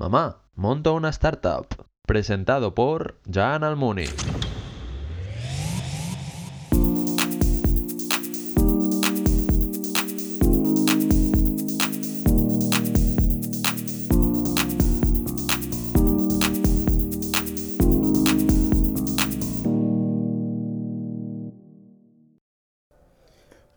Mamá, monto una startup. Presentado por Jan Almuni.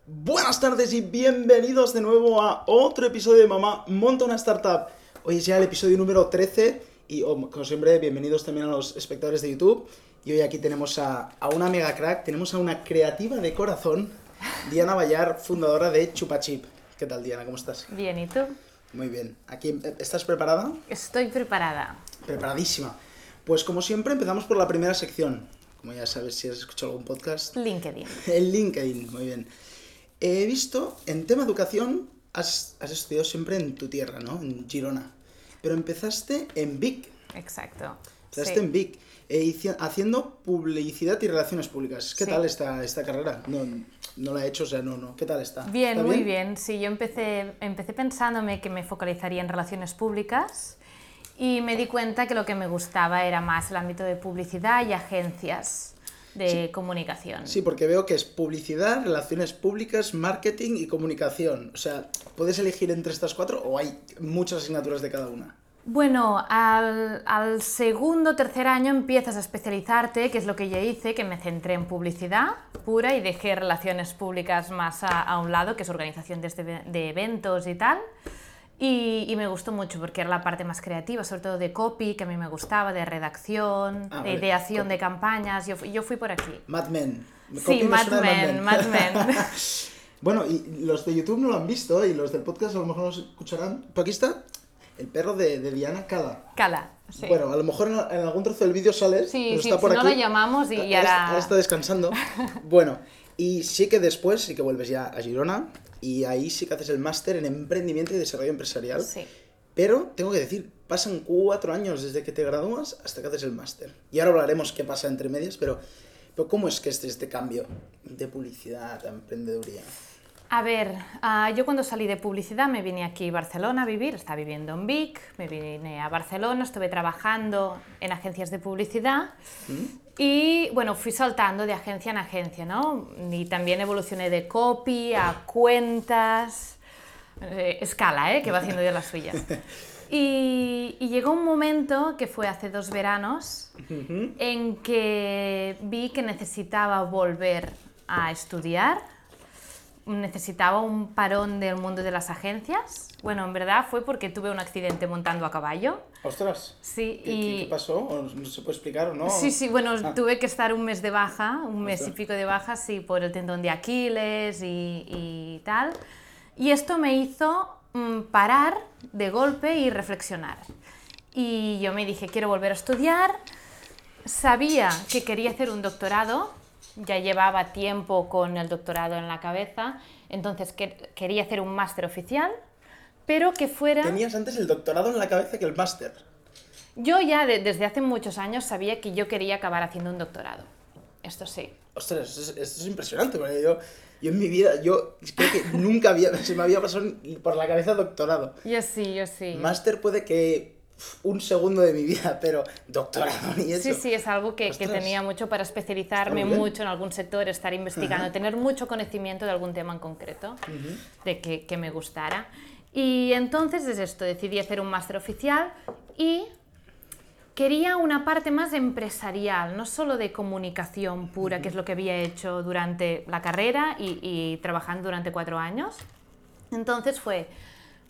Buenas tardes y bienvenidos de nuevo a otro episodio de Mamá Monta una Startup. Hoy es ya el episodio número 13 y oh, como siempre bienvenidos también a los espectadores de YouTube. Y hoy aquí tenemos a, a una mega crack, tenemos a una creativa de corazón, Diana Bayar, fundadora de Chupachip. ¿Qué tal Diana? ¿Cómo estás? Bien, ¿y tú? Muy bien. Aquí, ¿Estás preparada? Estoy preparada. Preparadísima. Pues como siempre empezamos por la primera sección. Como ya sabes si has escuchado algún podcast. LinkedIn. El LinkedIn, muy bien. He visto, en tema educación, has, has estudiado siempre en tu tierra, ¿no? En Girona. Pero empezaste en Vic. Exacto. Empezaste Sí. en Vic. hici- haciendo publicidad y relaciones públicas. ¿Qué Sí. tal está esta carrera? No, no la he hecho, o sea, no, no. ¿Qué tal está? Bien, ¿Está muy bien. Sí, yo empecé, empecé pensándome que me focalizaría en relaciones públicas y me di cuenta que lo que me gustaba era más el ámbito de publicidad y agencias de comunicación. Sí, porque veo que es publicidad, relaciones públicas, marketing y comunicación. O sea, ¿puedes elegir entre estas cuatro o hay muchas asignaturas de cada una? Bueno, al, al segundo o tercer año empiezas a especializarte, que es lo que yo hice, que me centré en publicidad pura y dejé relaciones públicas más a, a un lado, que es organización de, este- de eventos y tal. Y, y me gustó mucho porque era la parte más creativa, sobre todo de copy, que a mí me gustaba, de redacción, Ah, de vale. ideación de campañas. Yo, yo fui por aquí. Mad Men. Sí, Copy Mad Men, Mad Men. Bueno, y los de YouTube no lo han visto y los del podcast a lo mejor no lo escucharán. Pero aquí está el perro de, de Diana Cala. Cala. Sí. Bueno, a lo mejor en, en algún trozo del vídeo sale. Sí, pero sí, está por si no aquí. la llamamos y- ahora- ahora está descansando. bueno, y sí que después sí que vuelves ya a Girona y ahí sí que haces el máster en emprendimiento y desarrollo empresarial. Sí. Pero tengo que decir, pasan cuatro años desde que te gradúas hasta que haces el máster. Y ahora hablaremos qué pasa entre medias, pero, pero ¿cómo es que este, este cambio de publicidad a emprendeduría? A ver, ah, yo cuando salí de publicidad me vine aquí a Barcelona a vivir, estaba viviendo en Vic, me vine a Barcelona, estuve trabajando en agencias de publicidad y bueno, fui saltando de agencia en agencia, ¿no? Y también evolucioné de copy a cuentas, eh, escala, ¿eh? Que va haciendo yo las suyas. Y, y llegó un momento, que fue hace dos veranos, en que vi que necesitaba volver a estudiar, necesitaba un parón del mundo de las agencias. Bueno, en verdad fue porque tuve un accidente montando a caballo. ¡Ostras! Sí, ¿Qué, y... qué- pasó? ¿O ¿No se puede explicar o no? Sí, sí, bueno, Ah. tuve que estar un mes de baja, un mes y Ostras. pico de baja, sí, por el tendón de Aquiles y, y tal. Y esto me hizo mm, parar de golpe y reflexionar. Y yo me dije, quiero volver a estudiar. Sabía que quería hacer un doctorado, ya llevaba tiempo con el doctorado en la cabeza, entonces que- quería hacer un máster oficial, pero que fuera... Tenías antes el doctorado en la cabeza que el máster. Yo ya de- desde hace muchos años sabía que yo quería acabar haciendo un doctorado. Esto sí. Ostras, esto es, esto es impresionante, porque yo, yo en mi vida, yo creo que nunca había, se me había pasado por la cabeza doctorado. Yo sí, yo sí. Máster puede que un segundo de mi vida, pero doctorado ni eso. Sí, sí, es algo que, que tenía mucho para especializarme mucho en algún sector, estar investigando, tener mucho conocimiento de algún tema en concreto, de que, que me gustara. Y entonces es esto, decidí hacer un máster oficial y quería una parte más empresarial, no solo de comunicación pura, que es lo que había hecho durante la carrera y, y trabajando durante cuatro años. Entonces fue,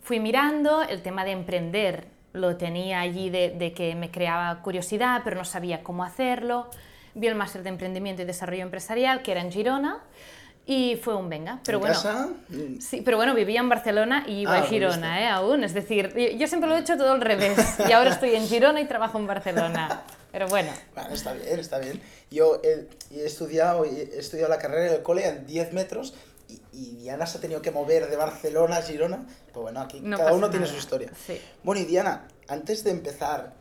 fui mirando el tema de emprender, lo tenía allí de, de que me creaba curiosidad, pero no sabía cómo hacerlo. Vi el máster de emprendimiento y desarrollo empresarial, que era en Girona, y fue un venga. Pero ¿En bueno, casa? Sí, pero bueno, vivía en Barcelona y iba Ah, a volviste. Girona, ¿eh? Aún. Es decir, yo, siempre lo he hecho todo al revés. Y ahora estoy en Girona y trabajo en Barcelona. Pero bueno, Bueno, está bien, está bien. Yo he, he estudiado, he estudiado la carrera del cole en 10 metros y, Diana se ha tenido que mover de Barcelona a Girona. Pues bueno, aquí No cada uno tiene nada. su historia. Sí. Bueno, y Diana, antes de empezar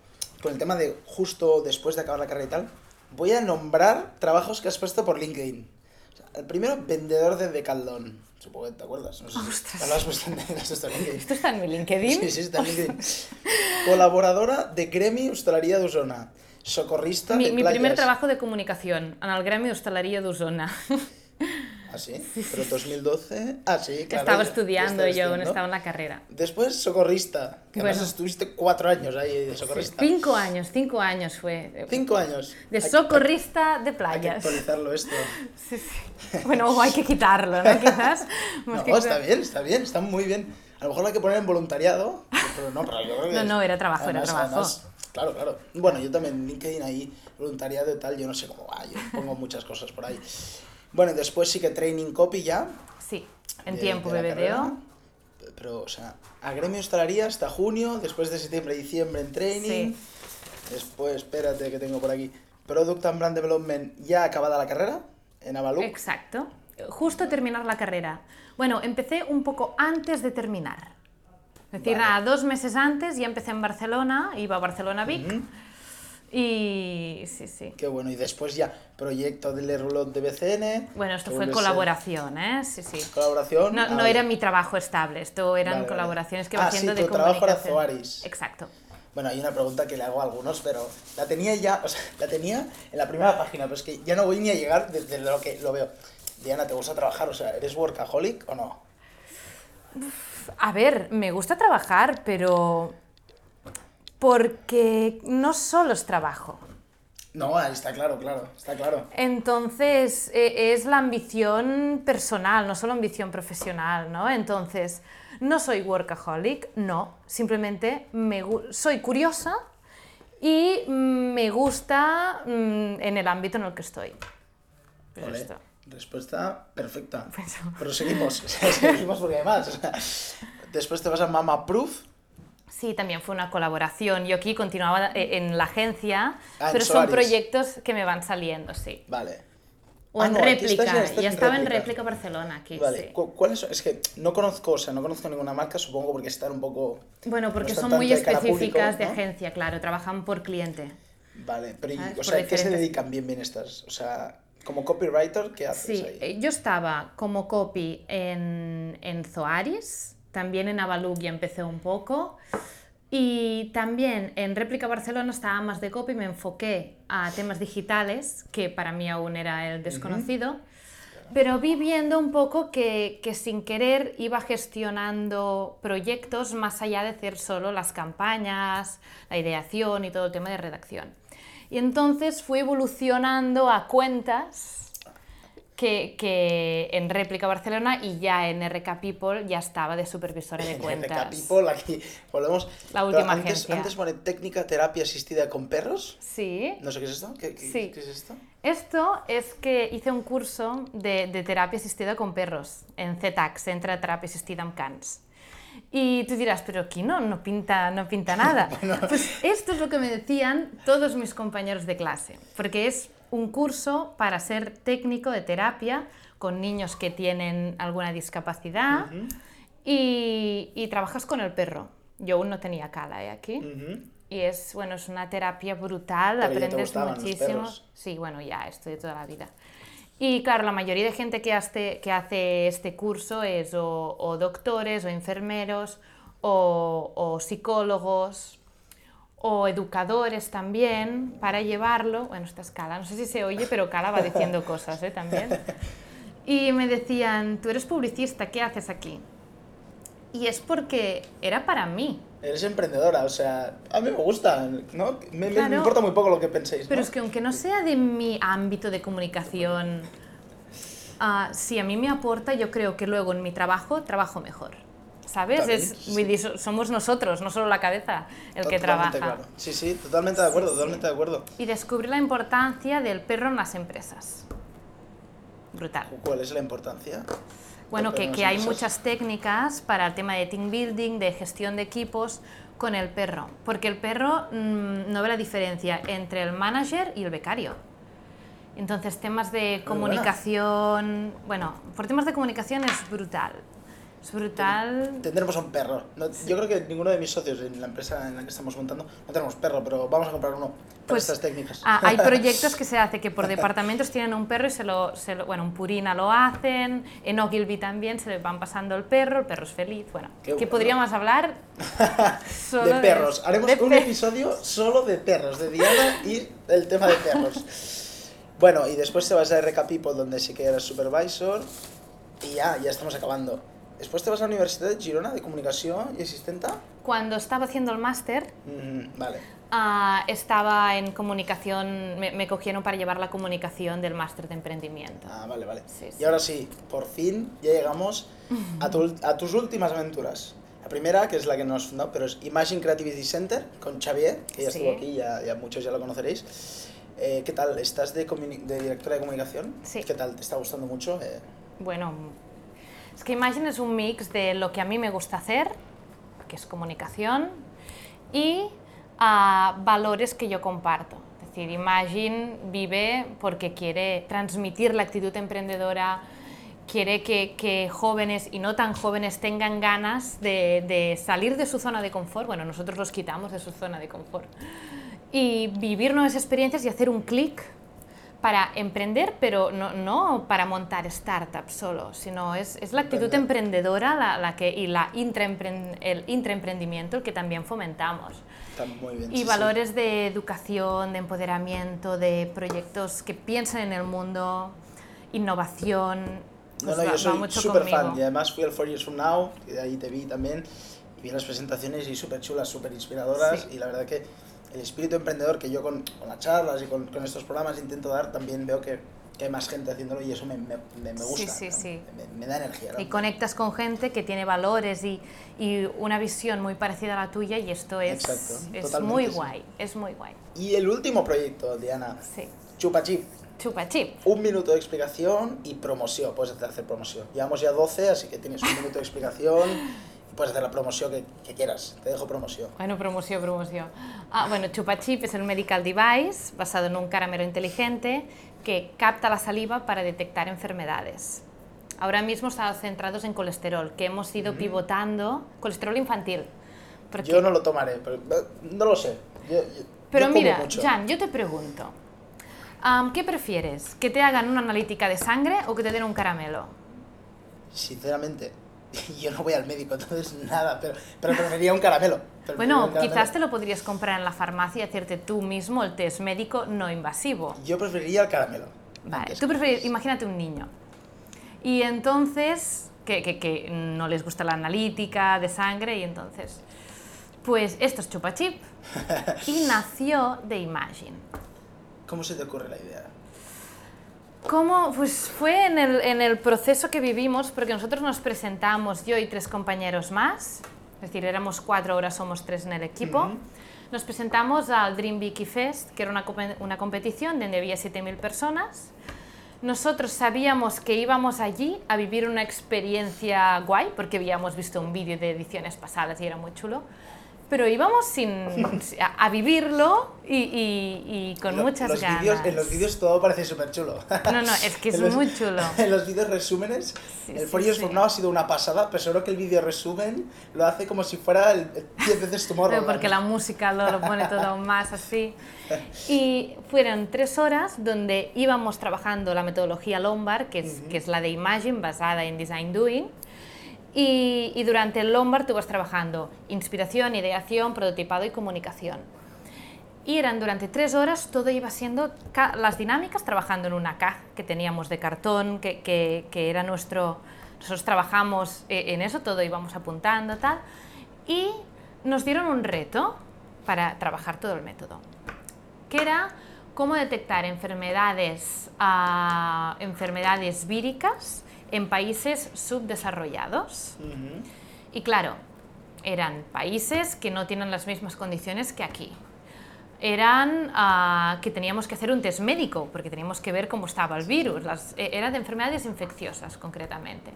con el tema de justo después de acabar la carrera y tal, voy a nombrar trabajos que has puesto por LinkedIn. O sea, el primero, vendedor de Decathlon. Supongo que te acuerdas. No sé si lo has puesto en puesto en. ¿Esto está en mi LinkedIn? Sí, sí, está en LinkedIn. Colaboradora de Gremi Hostalería de Osona. Socorrista Mi, de mi playas. primer trabajo de comunicación en el Gremi Hostalería d'Osona. ¿Ah, sí? Pero 2012... Ah, sí, claro. estaba estudiando yo estudiando. estaba en la carrera. Después, socorrista. Que además Bueno. estuviste cuatro años ahí de socorrista. Cinco años, cinco años fue. Cinco años. De Hay socorrista de Hay que playas. actualizarlo esto. Sí, sí. Bueno, o hay que quitarlo, ¿no? Quizás. No, que está bien, está bien, está muy bien. A lo mejor lo hay que poner en voluntariado, pero no, pero yo creo que No, no, era trabajo, era trabajo. además, claro, claro. Bueno, yo también LinkedIn ahí, voluntariado y tal, yo no sé cómo va, yo pongo muchas cosas por ahí. Bueno, después sí que training copy ya. Sí, en de- tiempo de BBDO. Pero, o sea, a gremio hostelería hasta junio, después de septiembre y diciembre en training. Sí. Después, espérate que tengo por aquí. Product and Brand Development ya acabada la carrera en Avalú. Exacto. Justo terminar la carrera. Bueno, empecé un poco antes de terminar. Es decir, Vale. nada, dos meses antes ya empecé en Barcelona, iba a Barcelona Vic. Y sí, sí. Qué bueno, y después ya, proyecto del Rulot de BCN. Bueno, esto fue ser colaboración, ¿eh? Sí, sí. Colaboración. No, Ah, no era mi trabajo estable, esto eran Vale, vale. colaboraciones que Ah, iba sí, haciendo tu de trabajo era. Zoaris. Exacto. Bueno, hay una pregunta que le hago a algunos, pero la tenía ya, o sea, la tenía en la primera página, pero es que ya no voy ni a llegar desde lo que lo veo. Diana, ¿te gusta trabajar? O sea, ¿eres workaholic o no? A ver, me gusta trabajar, pero porque no solo es trabajo. No, está claro, claro, está claro. Entonces, e- es la ambición personal, no solo ambición profesional, ¿no? Entonces, no soy workaholic, no, simplemente me soy curiosa y me gusta mm, en el ámbito en el que estoy. Pues Vale, esto. Respuesta perfecta. Pues- Pero seguimos, seguimos porque además, o sea, después te vas a Mama Proof. Sí, también fue una colaboración. Yo aquí continuaba eh, en la agencia, Ah, pero son proyectos que me van saliendo, sí. Vale. O Ah, en no, réplica, estás ya- estás ya en estaba en réplica. Barcelona aquí, Vale, sí. cu- ¿cuáles son? Es que no conozco, o sea, no conozco ninguna marca, supongo porque están un poco... Bueno, porque no son muy público, específicas de ¿no? agencia, claro, trabajan por cliente. Vale, pero y- ¿Sabes? o Por sea, ¿qué se dedican bien bien estas? O sea, como copywriter, ¿qué haces Sí, ahí? eh, yo estaba como copy en, en Zoaris, también en Avalug ya empecé un poco, y también en Réplica Barcelona estaba más de copy, me enfoqué a temas digitales, que para mí aún era el desconocido, pero vi viendo un poco que, que sin querer iba gestionando proyectos más allá de hacer solo las campañas, la ideación y todo el tema de redacción. Y entonces fui evolucionando a cuentas que, que en Réplica Barcelona y ya en RK People ya estaba de supervisora de En cuentas. RK People, aquí volvemos. La última antes, agencia. Antes pone técnica terapia asistida con perros. Sí. No sé qué es esto. ¿Qué, qué- Sí. qué es esto? Esto es que hice un curso de, de terapia asistida con perros en CETAC, Centre de Terapia Asistida amb Cans. Y tú dirás, pero aquí no, no pinta, no pinta nada. Pues esto es lo que me decían todos mis compañeros de clase, porque es un curso para ser técnico de terapia con niños que tienen alguna discapacidad y, y trabajas con el perro. Yo aún no tenía cala ¿eh? aquí. Y es, bueno, es una terapia brutal, Pero ya te aprendes los muchísimo. perros. Sí, bueno, ya, esto de toda la vida. Y claro, la mayoría de gente que hace, que hace este curso es o, o doctores o enfermeros o, o psicólogos o educadores también para llevarlo. Bueno, esta es Cala, no sé si se oye, pero Cala va diciendo cosas ¿eh? también. Y me decían, tú eres publicista, ¿qué haces aquí? Y es porque era para mí. Eres emprendedora, o sea, a mí me gusta, ¿no? Me, importa muy poco lo que penséis. Pero ¿no? es que aunque no sea de mi ámbito de comunicación, ah, si a mí me aporta, yo creo que luego en mi trabajo trabajo mejor. ¿Sabes? Es, sí. somos nosotros, no solo la cabeza, el que Totalmente trabaja. claro. Sí, sí, totalmente de acuerdo, totalmente de acuerdo. Y descubrí la importancia del perro en las empresas. Brutal. ¿Cuál es la importancia? Bueno, que, hay muchas técnicas para el tema de team building, de gestión de equipos con el perro. Porque el perro mm, no ve la diferencia entre el manager y el becario. Entonces, temas de comunicación, bueno, por temas de comunicación es brutal. Es brutal. Tendremos un perro. No- Yo creo que ninguno de mis socios en la empresa en la que estamos montando no tenemos perro, pero vamos a comprar uno para Pues, estas técnicas. Ah, hay proyectos que se hace que por departamentos tienen un perro y se lo, se lo- bueno, en Purina lo hacen, en Ogilvy también se le van pasando el perro, el perro es feliz, bueno, Qué que bueno. podríamos hablar solo de perros. Haremos de un episodio solo de perros, de Diana y el tema de perros. Bueno, y después te vas a RK People, donde sí que eres supervisor. Y ya, ya estamos acabando. Después te vas a la Universidad de Girona de Comunicación y Asistenta. Cuando estaba haciendo el máster, Mm, vale. ah, estaba en comunicación, me, me cogieron para llevar la comunicación del máster de emprendimiento. Ah, vale, vale. Sí, Y sí. ahora sí, por fin ya llegamos a, tu- a tus últimas aventuras. La primera, que es la que nos has fundado, pero es Imagine Creativity Center con Xavier, que ya Sí. estuvo aquí, ya, ya muchos ya lo conoceréis. Eh, ¿Qué tal? ¿Estás de, de directora de comunicación? Sí. ¿Qué tal? ¿Te está gustando mucho? Eh, Bueno, es que Imagine es un mix de lo que a mí me gusta hacer, que es comunicación, y ah, valores que yo comparto. Es decir, Imagine vive porque quiere transmitir la actitud emprendedora, quiere que, jóvenes y no tan jóvenes tengan ganas de, de salir de su zona de confort. Bueno, nosotros los quitamos de su zona de confort. Y vivir nuevas experiencias y hacer un clic para emprender, pero no, no para montar startups solo, sino es, es la actitud Emprender. emprendedora la, la que, y la intraempre- el intraemprendimiento el que también fomentamos. está muy bien. Y sí, sí. valores de educación, de empoderamiento, de proyectos que piensan en el mundo, innovación. No, pues no, va- yo soy súper fan y además fui al Four Years From Now, y de ahí te vi también, y vi las presentaciones y súper chulas, súper inspiradoras Sí. y la verdad que el espíritu emprendedor que yo con, con las charlas y con, con estos programas intento dar, también veo que, que hay más gente haciéndolo y eso me, me, me- Sí, gusta, sí, ¿no? sí. Me, me da energía. ¿no? Y conectas con gente que tiene valores y, y una visión muy parecida a la tuya y esto es, es muy sí. guay, es muy guay. Y el último proyecto, Diana, Sí. Chupa Chip. Chupa chip. Un minuto de explicación y promoción. Puedes hacer promoción. Llevamos ya 12, así que tienes un minuto de explicación puedes hacer la promoción que, que quieras. Te dejo promoción. Bueno, promoción, promoción. Ah, bueno, Chupa Chip es el medical device basado en un caramelo inteligente que capta la saliva para detectar enfermedades. Ahora mismo estamos centrados en colesterol, que hemos ido pivotando, colesterol infantil. porque- Yo no lo tomaré, pero eh, no lo sé. Yo- yo- Pero yo mira, mucho. Jan, yo te pregunto, am, ¿qué prefieres? ¿Que te hagan una analítica de sangre o que te den un caramelo? Sinceramente, yo no voy al médico, entonces nada, pero, pero preferiría un caramelo. Bueno, un caramelo. quizás te lo podrías comprar en la farmacia y hacerte tú mismo el test médico no invasivo. Yo preferiría el caramelo. Vale, tú prefieres, imagínate un niño. Y entonces, que, que- que no les gusta la analítica de sangre, y entonces, pues esto es Chupa Chip. Y nació de Imagine. ¿Cómo se te ocurre la idea? ¿Cómo? Pues fue en el, en el proceso que vivimos, porque nosotros nos presentamos, yo y tres compañeros más, es decir, éramos cuatro, ahora somos tres en el equipo. Nos presentamos al Dream Vicky Fest, que era una, una competición donde había 7.000 personas. Nosotros sabíamos que íbamos allí a vivir una experiencia guay, porque habíamos visto un vídeo de ediciones pasadas y era muy chulo. Pero íbamos sin, a, a vivirlo y, y- y con Lo- muchas los ganas. vídeos- en los vídeos todo parece súper chulo. No, no, es que es los- muy chulo. En los vídeos resúmenes, Sí, el sí, For Years sí. Now ha sido una pasada, pero seguro que el vídeo resumen lo hace como si fuera el, el 10 veces Pero Tomorrowland. porque la música lo, lo pone todo más así. Y fueron tres horas donde íbamos trabajando la metodología Lombard, que es, que es la de Imagine, basada en Design Doing. Y, durante el Lombard tú vas trabajando inspiración, ideación, prototipado y comunicación. Y eran durante tres horas, todo iba siendo las dinámicas trabajando en una caja que teníamos de cartón, que, que, que era nuestro... Nosotros trabajamos eh, en eso, todo íbamos apuntando, tal. Y nos dieron un reto para trabajar todo el método, que era cómo detectar enfermedades, ah, enfermedades víricas en países subdesarrollados. Ujú. Y claro, eran países que no tienen las mismas condiciones que aquí. Eran ah, que teníamos que hacer un test médico porque teníamos que ver cómo estaba el virus. Las, eh, era de enfermedades infecciosas concretamente.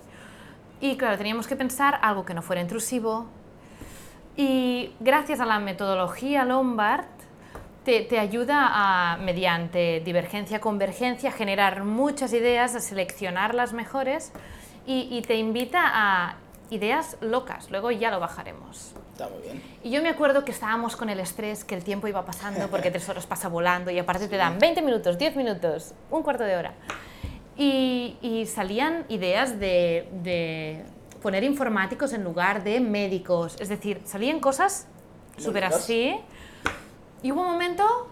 Y claro, teníamos que pensar algo que no fuera intrusivo. Y gracias a la metodología Lombard, te, te ayuda a, mediante divergencia-convergencia, generar muchas ideas, a seleccionar las mejores y, y te invita a ideas locas, luego ya lo bajaremos. Está muy bien. Y yo me acuerdo que estábamos con el estrés, que el tiempo iba pasando, porque tres horas pasa volando y aparte te dan 20 minutos, 10 minutos, un cuarto de hora. Y, y salían ideas de, de poner informáticos en lugar de médicos, es decir, salían cosas súper así. Y hubo un momento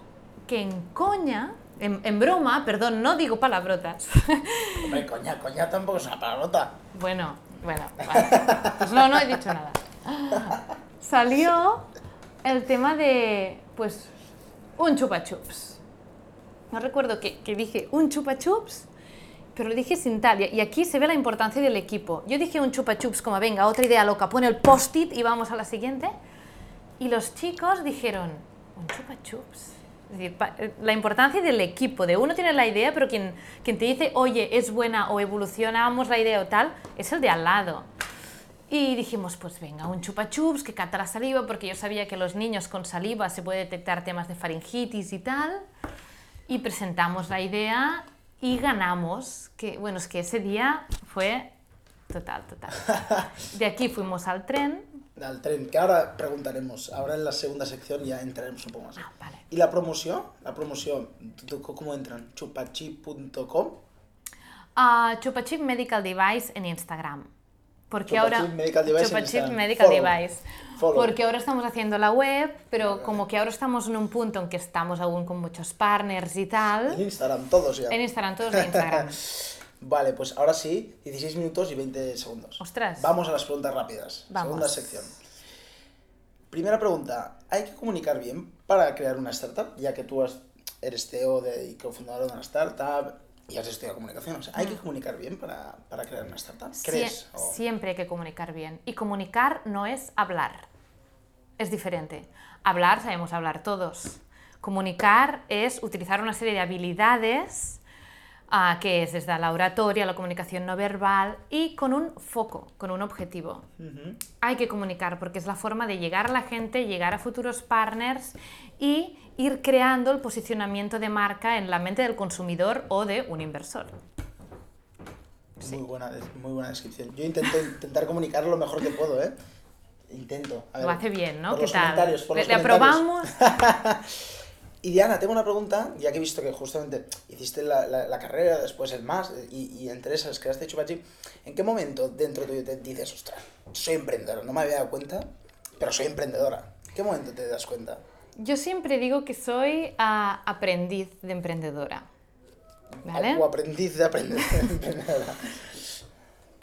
que en coña, en, en broma, perdón, no digo palabrotas. Hombre, coña, coña tampoco es una palabrota. Bueno, bueno, vale. Pues no, no he dicho nada. Salió el tema de, pues, un chupa chups. No recuerdo que, que dije un chupa chups, pero lo dije sin tal. Y aquí se ve la importancia del equipo. Yo dije un chupa chups como, venga, otra idea loca, pon el post-it y vamos a la siguiente. Y los chicos dijeron, un chupa chups. Es decir, eh, la importancia del equipo, de uno tiene la idea, pero quien, quien te dice, oye, es buena o evolucionamos la idea o tal, es el de al lado. Y dijimos, pues venga, un chupa chups que cata la saliva, porque yo sabía que los niños con saliva se puede detectar temas de faringitis y tal. Y presentamos la idea y ganamos, que bueno, es que ese día fue total, total. De aquí fuimos al tren. Al tren, que ahora preguntaremos. Ahora en la segunda sección ya entraremos un poco más. Ah, vale. ¿Y la promoción? La promoción, ¿tú- tú ¿cómo entran? chupachi.com. a Chupachip Medical Device en Instagram. Porque ahora Medical Device en Instagram. Medical Follow. Device. Follow. Porque ahora estamos haciendo la web, pero como que ahora estamos en un punto en que estamos aún con muchos partners y En tal. Instagram, todos ya. En Instagram, todos de Instagram. Vale, pues ahora sí, 16 minutos y 20 segundos. Ostras. Vamos a las preguntas rápidas. Vamos. Segunda sección. Primera pregunta, ¿hay que comunicar bien para crear una startup? Ya que tú eres CEO de, y cofundador de una startup y has estudiado comunicación. O sea, ¿hay que comunicar bien para, para crear una startup? ¿Crees? Sie- O- Siempre hay que comunicar bien. Y comunicar no es hablar. Es diferente. Hablar, sabemos hablar todos. Comunicar es utilizar una serie de habilidades ah, que es desde la oratoria, la comunicación no verbal y con un foco, con un objetivo. Hay que comunicar porque es la forma de llegar a la gente, llegar a futuros partners y ir creando el posicionamiento de marca en la mente del consumidor o de un inversor. Muy, buena, muy buena descripción. Yo intento intentar comunicar lo mejor que puedo, ¿eh? Intento. A Lo ver, hace bien, ¿no? por ¿Qué los tal? comentarios, por le, los le comentarios. aprobamos. Y Diana, tengo una pregunta, ya que he visto que justamente hiciste la, la- la carrera, después el más, y, y entre esas creaste Chupachi, ¿en qué momento dentro tuyo te dices, ostras, soy emprendedora? No me había dado cuenta, pero soy emprendedora. ¿En qué momento te das cuenta? Yo siempre digo que soy ah, aprendiz de emprendedora. ¿Vale? O aprendiz de emprendedora.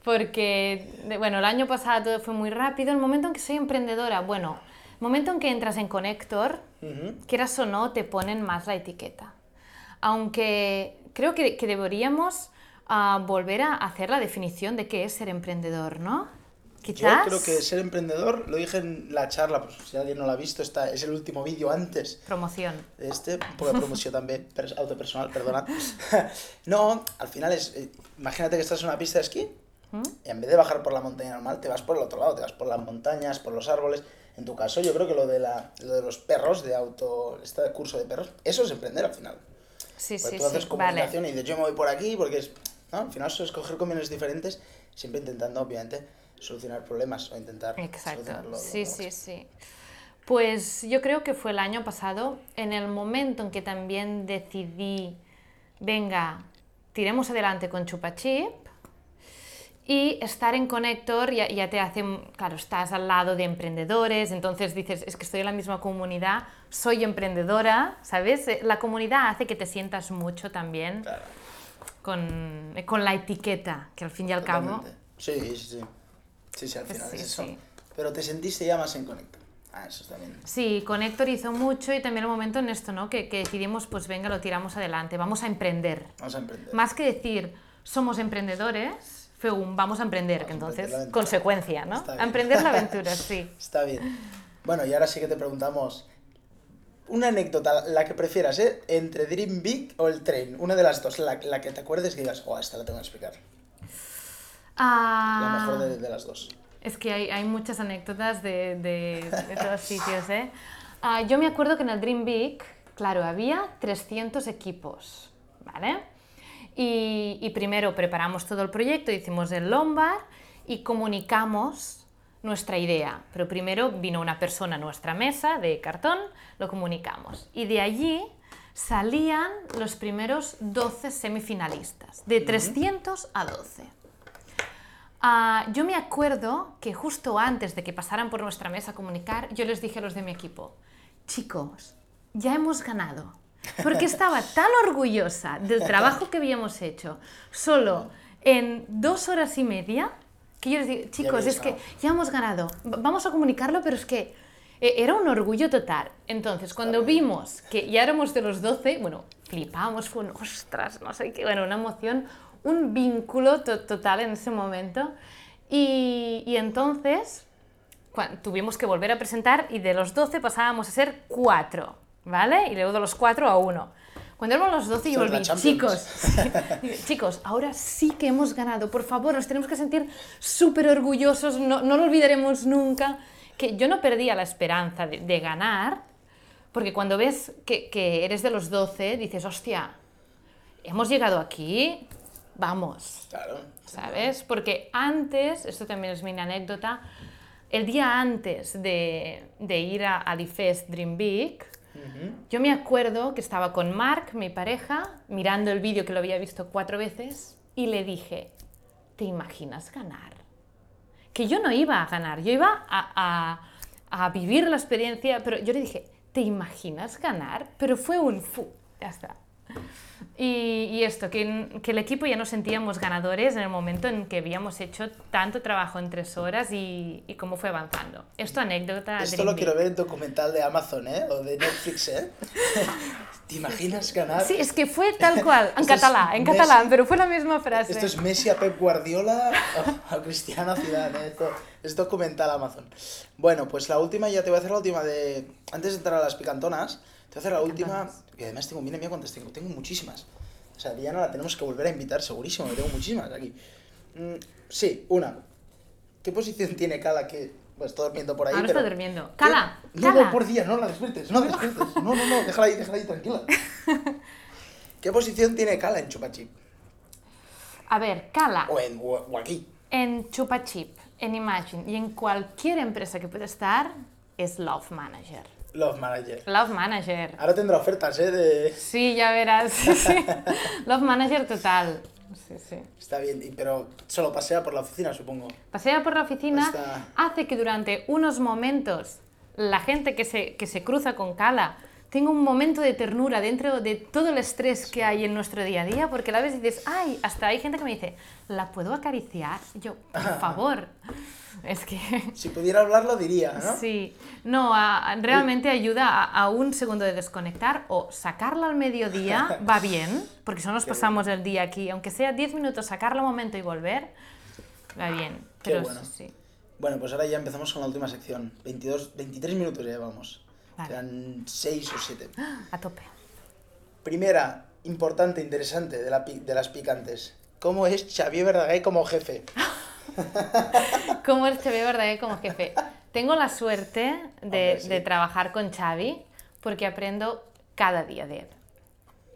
Porque, bueno, el año pasado todo fue muy rápido. El momento en que soy emprendedora, bueno, el momento en que entras en Connector, Ujú. quieras o no, te ponen más la etiqueta. Aunque creo que, que deberíamos ah, volver a hacer la definición de qué es ser emprendedor, ¿no? Yo Quizás. creo que ser emprendedor, lo dije en la charla, pues si alguien no lo ha visto, está, es el último vídeo antes Promoción. este, un poco de promoción también, pers- autopersonal, perdona. no, al final es, eh, imagínate que estás en una pista de esquí ¿Mm? y en vez de bajar por la montaña normal, te vas por el otro lado, te vas por las montañas, por los árboles. En tu caso, yo creo que lo de, la, lo de los perros, de auto, este curso de perros, eso es emprender al final. Sí, Porque sí, tú haces sí. Vale. comunicación y dices, yo me voy por aquí, porque es, ¿no? al final es escoger caminos diferentes, siempre intentando, obviamente, solucionar problemas o intentar Exacto. solucionarlo Sí, sí, sí. Pues yo creo que fue el año pasado, en el momento en que también decidí, venga, tiremos adelante con Chupachip y estar en Connector ya, ya te hace, claro, estás al lado de emprendedores, entonces dices, es que estoy en la misma comunidad, soy emprendedora, ¿sabes? Eh, La comunidad hace que te sientas mucho también Claro, con, con la etiqueta, que al fin y al cabo... totalmente. Sí, sí, sí. Sí, sí, al final sí, es eso. sí. Pero te sentiste ya más en Conecta. Ah, eso también. Sí, Connector hizo mucho y también el momento en esto, ¿no? Que, que decidimos, pues venga, lo tiramos adelante, vamos a emprender. Vamos a emprender. Más que decir, somos emprendedores, fue un vamos a emprender, que Vamos a entonces, consecuencia, ¿no? A emprender la aventura, sí. Está bien. Bueno, y ahora sí que te preguntamos una anécdota, la que prefieras, ¿eh? Entre Dream Big o el tren. Una de las dos, la, la que te acuerdes y digas, oh, esta la tengo que explicar. Ah, La mejor de, de las dos. Es que hay, hay muchas anécdotas de, de, de todos sitios, ¿eh? Ah, yo me acuerdo que en el Dream Big, claro, había 300 equipos, ¿vale? Y, y primero preparamos todo el proyecto, hicimos el Lombard y comunicamos nuestra idea. Pero primero vino una persona a nuestra mesa de cartón, lo comunicamos. Y de allí salían los primeros 12 semifinalistas, de 300 a 12. Ah, yo me acuerdo que justo antes de que pasaran por nuestra mesa a comunicar, yo les dije a los de mi equipo, chicos, ya hemos ganado. Porque estaba tan orgullosa del trabajo que habíamos hecho, solo en dos horas y media, que yo les digo, chicos, es que ya hemos ganado, vamos a comunicarlo, pero es que eh, era un orgullo total. Entonces, cuando vimos que ya éramos de los 12, bueno, flipamos, fue un ostras, no sé qué, bueno, una emoción, un vínculo to- total en ese momento. Y, y entonces tuvimos que volver a presentar y de los 12 pasábamos a ser 4, ¿vale? Y luego de los 4 a 1. Cuando éramos los 12 yo volví, chicos, chicos, ahora sí que hemos ganado, por favor, nos tenemos que sentir súper orgullosos, no, no lo olvidaremos nunca. Que yo no perdía la esperanza de, de ganar, porque cuando ves que, que eres de los 12, dices, hostia, hemos llegado aquí, vamos, Claro. ¿sabes? Porque antes, esto también es mi anécdota, el día antes de, de ir a, a Difest Dream Big, yo me acuerdo que estaba con Mark, mi pareja, mirando el vídeo que lo había visto cuatro veces, y le dije, ¿te imaginas ganar? Que yo no iba a ganar, yo iba a, a- vivir la experiencia, pero yo le dije, ¿te imaginas ganar? Pero fue un fu, ya está. Y, y esto, que, que el equipo ya nos sentíamos ganadores en el momento en que habíamos hecho tanto trabajo en tres horas y, y cómo fue avanzando. Esto anécdota. Esto Dream lo quiero ver en documental de Amazon, ¿eh? O de Netflix, ¿eh? ¿Te imaginas ganar? Sí, es que fue tal cual, en catalán, en Messi. catalán, pero fue la misma frase. Esto es Messi a Pep Guardiola a Cristiano Zidane, ¿eh? Esto es documental Amazon. Bueno, pues la última, ya te voy a hacer la última de... Antes de entrar a las picantonas, hacer la última, que además tengo, mira, mira cuántas tengo, tengo muchísimas. O sea, Diana la tenemos que volver a invitar, segurísimo, que tengo muchísimas aquí. Mm, sí, una. ¿Qué posición tiene Cala que... Pues está durmiendo por ahí, Ahora pero... está durmiendo. Cala, No, Cala. no, por día, no la despiertes, no la despiertes. No, no, no, déjala ahí, déjala ahí, tranquila. ¿Qué posición tiene Cala en Chupachip? A ver, Cala, O, en, o, o aquí. en Chupa Chip, en Imagine y en cualquier empresa que pueda estar, es Love Manager. Love Manager. Love Manager. Ahora tendrá ofertas, ¿eh? De... Sí, ya verás. sí, sí. Love Manager total. Sí, sí. Está bien, pero solo pasea por la oficina, supongo. Pasea por la oficina, Está- hace que durante unos momentos la gente que se, que se cruza con Cala tenga un momento de ternura dentro de todo el estrés que hay en nuestro día a día, porque a la vez dices, ay, hasta hay gente que me dice, ¿la puedo acariciar? Yo, por favor. Es que... Si pudiera hablar, lo diría, ¿no? Sí, no, a- a- realmente ayuda a, a un segundo de desconectar o sacarla al mediodía va bien, porque si no nos pasamos el día aquí, aunque sea 10 minutos, sacarla un momento y volver, va bien. Qué Pero bueno. sí. Bueno, pues ahora ya empezamos con la última sección. 22, 23 minutos ya llevamos. Vale. Quedan 6 o 7. a tope. Primera, importante, interesante, de, la de las picantes. ¿Cómo es Xavier Verdaguer como jefe? ¿Cómo es Xavi Verdaguer como jefe? Tengo la suerte de, Hombre, sí. de trabajar con Xavi porque aprendo cada día de él.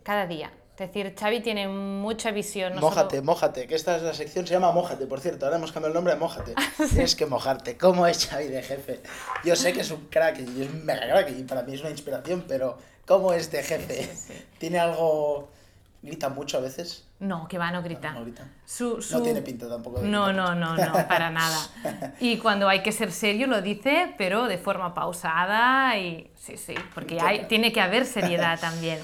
Cada día. Es decir, Xavi tiene mucha visión. no solo- mójate, mójate, que esta es la sección, se llama Mójate, por cierto, ahora hemos cambiado el nombre a Mójate. Ah, Tienes que mojarte. ¿Cómo es Xavi de jefe? Yo sé que es un crack y es un mega crack y para mí es una inspiración, pero ¿cómo es de jefe? Sí, sí. ¿Tiene algo... grita mucho a veces? No, que va, no grita. No grita. Su- No tiene pinta tampoco de No, no, no, no, para nada. Y cuando hay que ser serio lo dice, pero de forma pausada y sí, sí, porque hay, tiene que haber seriedad también.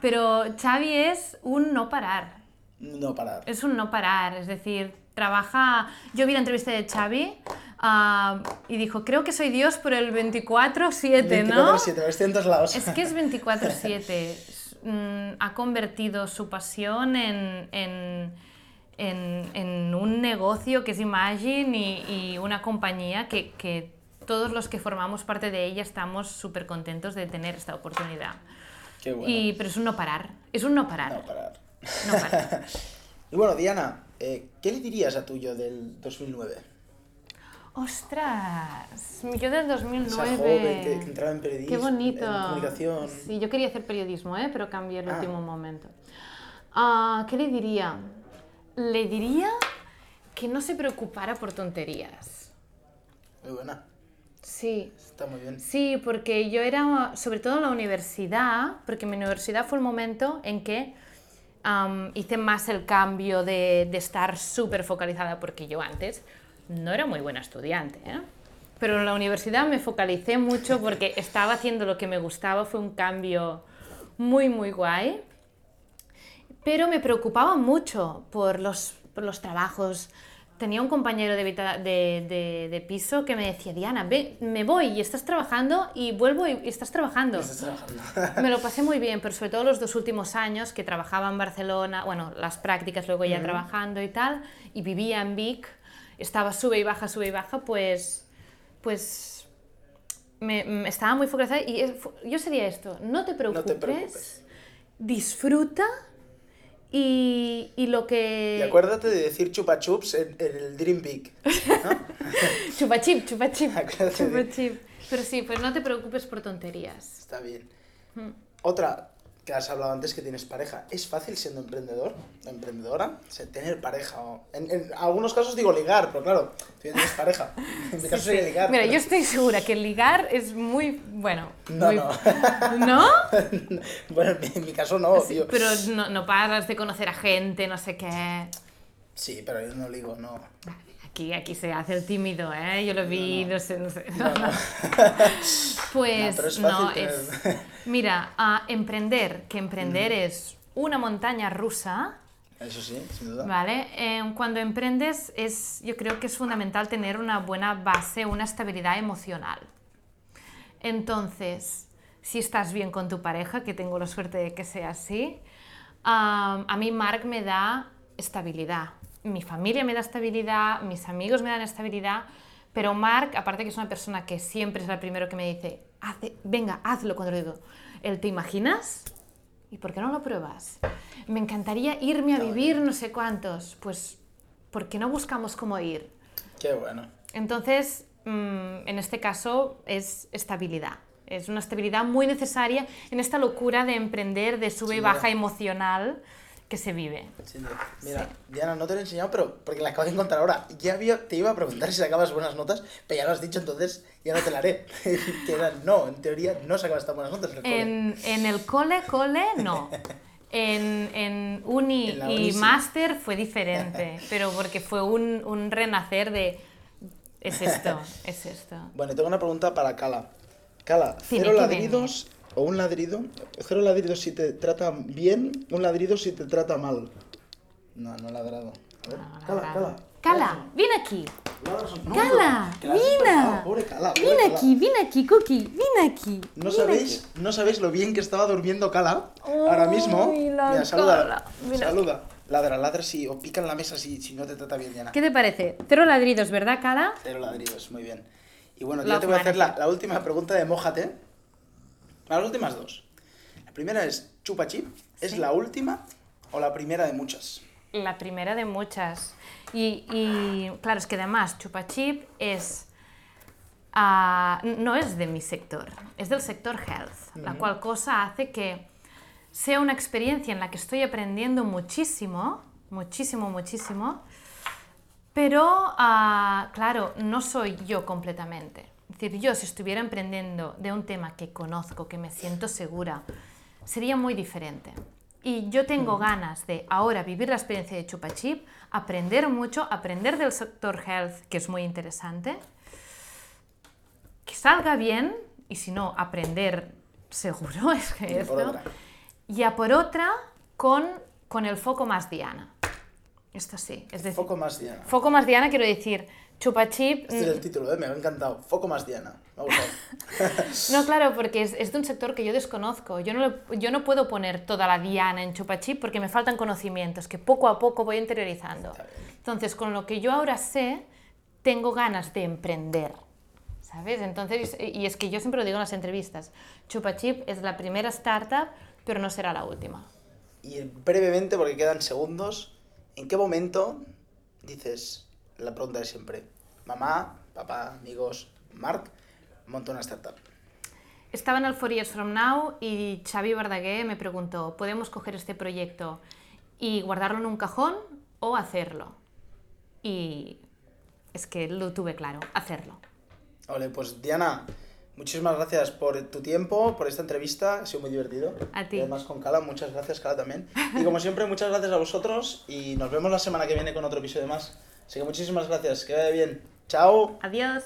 Pero Xavi es un no parar, No parar. es un no parar, es decir, trabaja... Yo vi la entrevista de Xavi ah, y dijo, creo que soy Dios por el 24-7, ¿no? 24/7, estoy en todos lados. Es que es 24/7. Mm, ha convertido su pasión en, en, en- en un negocio que es Imagine y, y una compañía que, que todos los que formamos parte de ella estamos súper contentos de tener esta oportunidad. Qué bueno. Y, pero es un no parar. Es un no parar. No parar. No parar. Y bueno, Diana, eh, ¿qué le dirías a tu yo del 2009? ¡Ostras! Mi yo del 2009. Esa joven que, que entraba en periodismo, Qué bonito. en comunicación. Sí, yo quería hacer periodismo, ¿eh? pero cambié el Ah. último momento. Ah, ¿Qué le diría? Le diría que no se preocupara por tonterías. Muy buena. Sí, Está muy bien. Sí, porque yo era, sobre todo en la universidad, porque mi universidad fue el momento en que am, hice más el cambio de, de estar súper focalizada, porque yo antes no era muy buena estudiante, ¿eh? pero en la universidad me focalicé mucho porque estaba haciendo lo que me gustaba, fue un cambio muy, muy guay, pero me preocupaba mucho por los, por los trabajos. Tenía un compañero de, de, de- de piso que me decía, Diana, ve, me voy y estás trabajando y vuelvo y, y estás trabajando. Estás trabajando. Me lo pasé muy bien, pero sobre todo los dos últimos años que trabajaba en Barcelona, bueno, las prácticas luego ya trabajando y tal, y vivía en Vic, estaba sube y baja, sube y baja, pues, pues me, me estaba muy focalizada y es- yo sería esto, no te preocupes, preocupes. disfruta y, y lo que... Y acuérdate de decir chupa chups en, en el Dream Big. Chupa chip, chupa chip, Acuérdate chupa de- chip. Pero sí, pues no te preocupes por tonterías. Está bien. Hmm. Otra que has hablado antes que tienes pareja. ¿Es fácil siendo emprendedor? ¿Emprendedora? O sea, tener pareja. o- En, en algunos casos digo ligar, pero claro, tú ya tienes pareja. En mi caso sería ligar. Mira, pero- yo estoy segura que ligar es muy, bueno, No, muy- no. ¿No? bueno, en mi, caso no. Sí, pero no, no paras de conocer a gente, no sé qué. Sí, pero yo no ligo, no. Aquí, aquí se hace el tímido, ¿eh? Yo lo vi, no, sé, no sé. pues No, es es... Mira, emprender, que emprender es una montaña rusa, Eso sí, sin duda. ¿vale? Eh, cuando emprendes es, yo creo que es fundamental tener una buena base, una estabilidad emocional. Entonces, si estás bien con tu pareja, que tengo la suerte de que sea así, a mí Mark me da estabilidad. Mi familia me da estabilidad, mis amigos me dan estabilidad, pero Mark, aparte que es una persona que siempre es el primero que me dice, "Hace- venga, hazlo cuando le digo, ¿el te imaginas? ¿Y por qué no lo pruebas? Me encantaría irme a vivir no sé cuántos. Pues, ¿por qué no buscamos cómo ir? Qué bueno. Entonces, mm, en este caso es estabilidad. Es una estabilidad muy necesaria en esta locura de emprender, de sube y baja emocional que se vive. Mira, Diana, no te lo he enseñado, pero porque la acabo de encontrar ahora. Ya había- te iba a preguntar si sacabas buenas notas, pero ya lo has dicho, entonces ya no te la haré. que era, no, en teoría no sacabas tan buenas notas en el cole. En, en el cole, cole, no. En, en uni En y sí. máster fue diferente, pero porque fue un, un renacer de... Es esto, es esto. Bueno, tengo una pregunta para Cala. Cala, ¿cero ladridos o un ladrido? Cero ladridos si te trata bien, un ladrido si te trata mal. No, no he ladrado. A ver, No, Cala. Cala. Cala, ven aquí. Cala, mira. Pobre Ven aquí, ven aquí, Cookie, ven aquí. No sabéis, no sabéis lo bien que estaba durmiendo Cala ahora mismo. Ay, Mira, saluda. Mira. Saluda. Ladra, ladra si o pica en la mesa si, si no te trata bien, Diana. ¿Qué te parece? Cero ladridos, ¿verdad, Cala? Cero ladridos, muy bien. Y bueno, yo te voy a hacer la, la última pregunta de Mójate. Las últimas dos. La primera es Chupa Chip. ¿Es Sí. la última o la primera de muchas? La primera de muchas. Y, y, claro, es que además Chupa Chip es... ah, no es de mi sector, es del sector health, la cual cosa hace que sea una experiencia en la que estoy aprendiendo muchísimo, muchísimo, muchísimo, pero ah, claro, no soy yo completamente. Decir, yo si estuviera emprendiendo de un tema que conozco, que me siento segura, sería muy diferente. Y yo tengo ganas de ahora vivir la experiencia de Chupa Chip, aprender mucho, aprender del sector health, que es muy interesante, que salga bien, y si no, aprender seguro, es que Y por esto, otra. y a por otra con, con el foco más Diana. Esto sí, es decir, Foco más Diana. foco más Diana quiero decir, Chupa Chip... Este es el título, ¿eh? me ha encantado. Foco más Diana. Me ha gustado. No, claro, porque es, es de un sector que yo desconozco. Yo no, yo no puedo poner toda la diana en chupachip porque me faltan conocimientos que poco a poco voy interiorizando. Entonces, con lo que yo ahora sé, tengo ganas de emprender. ¿Sabes? Entonces, y es que yo siempre lo digo en las entrevistas, Chupachip es la primera startup, pero no será la última. Y brevemente, porque quedan segundos, ¿en qué momento dices, la pregunta de siempre, mamá, papá, amigos, Marc, monto una startup? Estaba en el Years From Now y Xavi Verdaguer me preguntó, ¿podemos coger este proyecto y guardarlo en un cajón o hacerlo? y es que lo tuve claro, hacerlo. Vale, pues Diana, muchísimas gracias por tu tiempo, por esta entrevista, ha sido muy divertido. A ti. Y además con Cala, muchas gracias Cala también. Y como siempre, muchas gracias a vosotros y nos vemos la semana que viene con otro episodio más. Así que muchísimas gracias, que vaya bien. Chao. Adiós.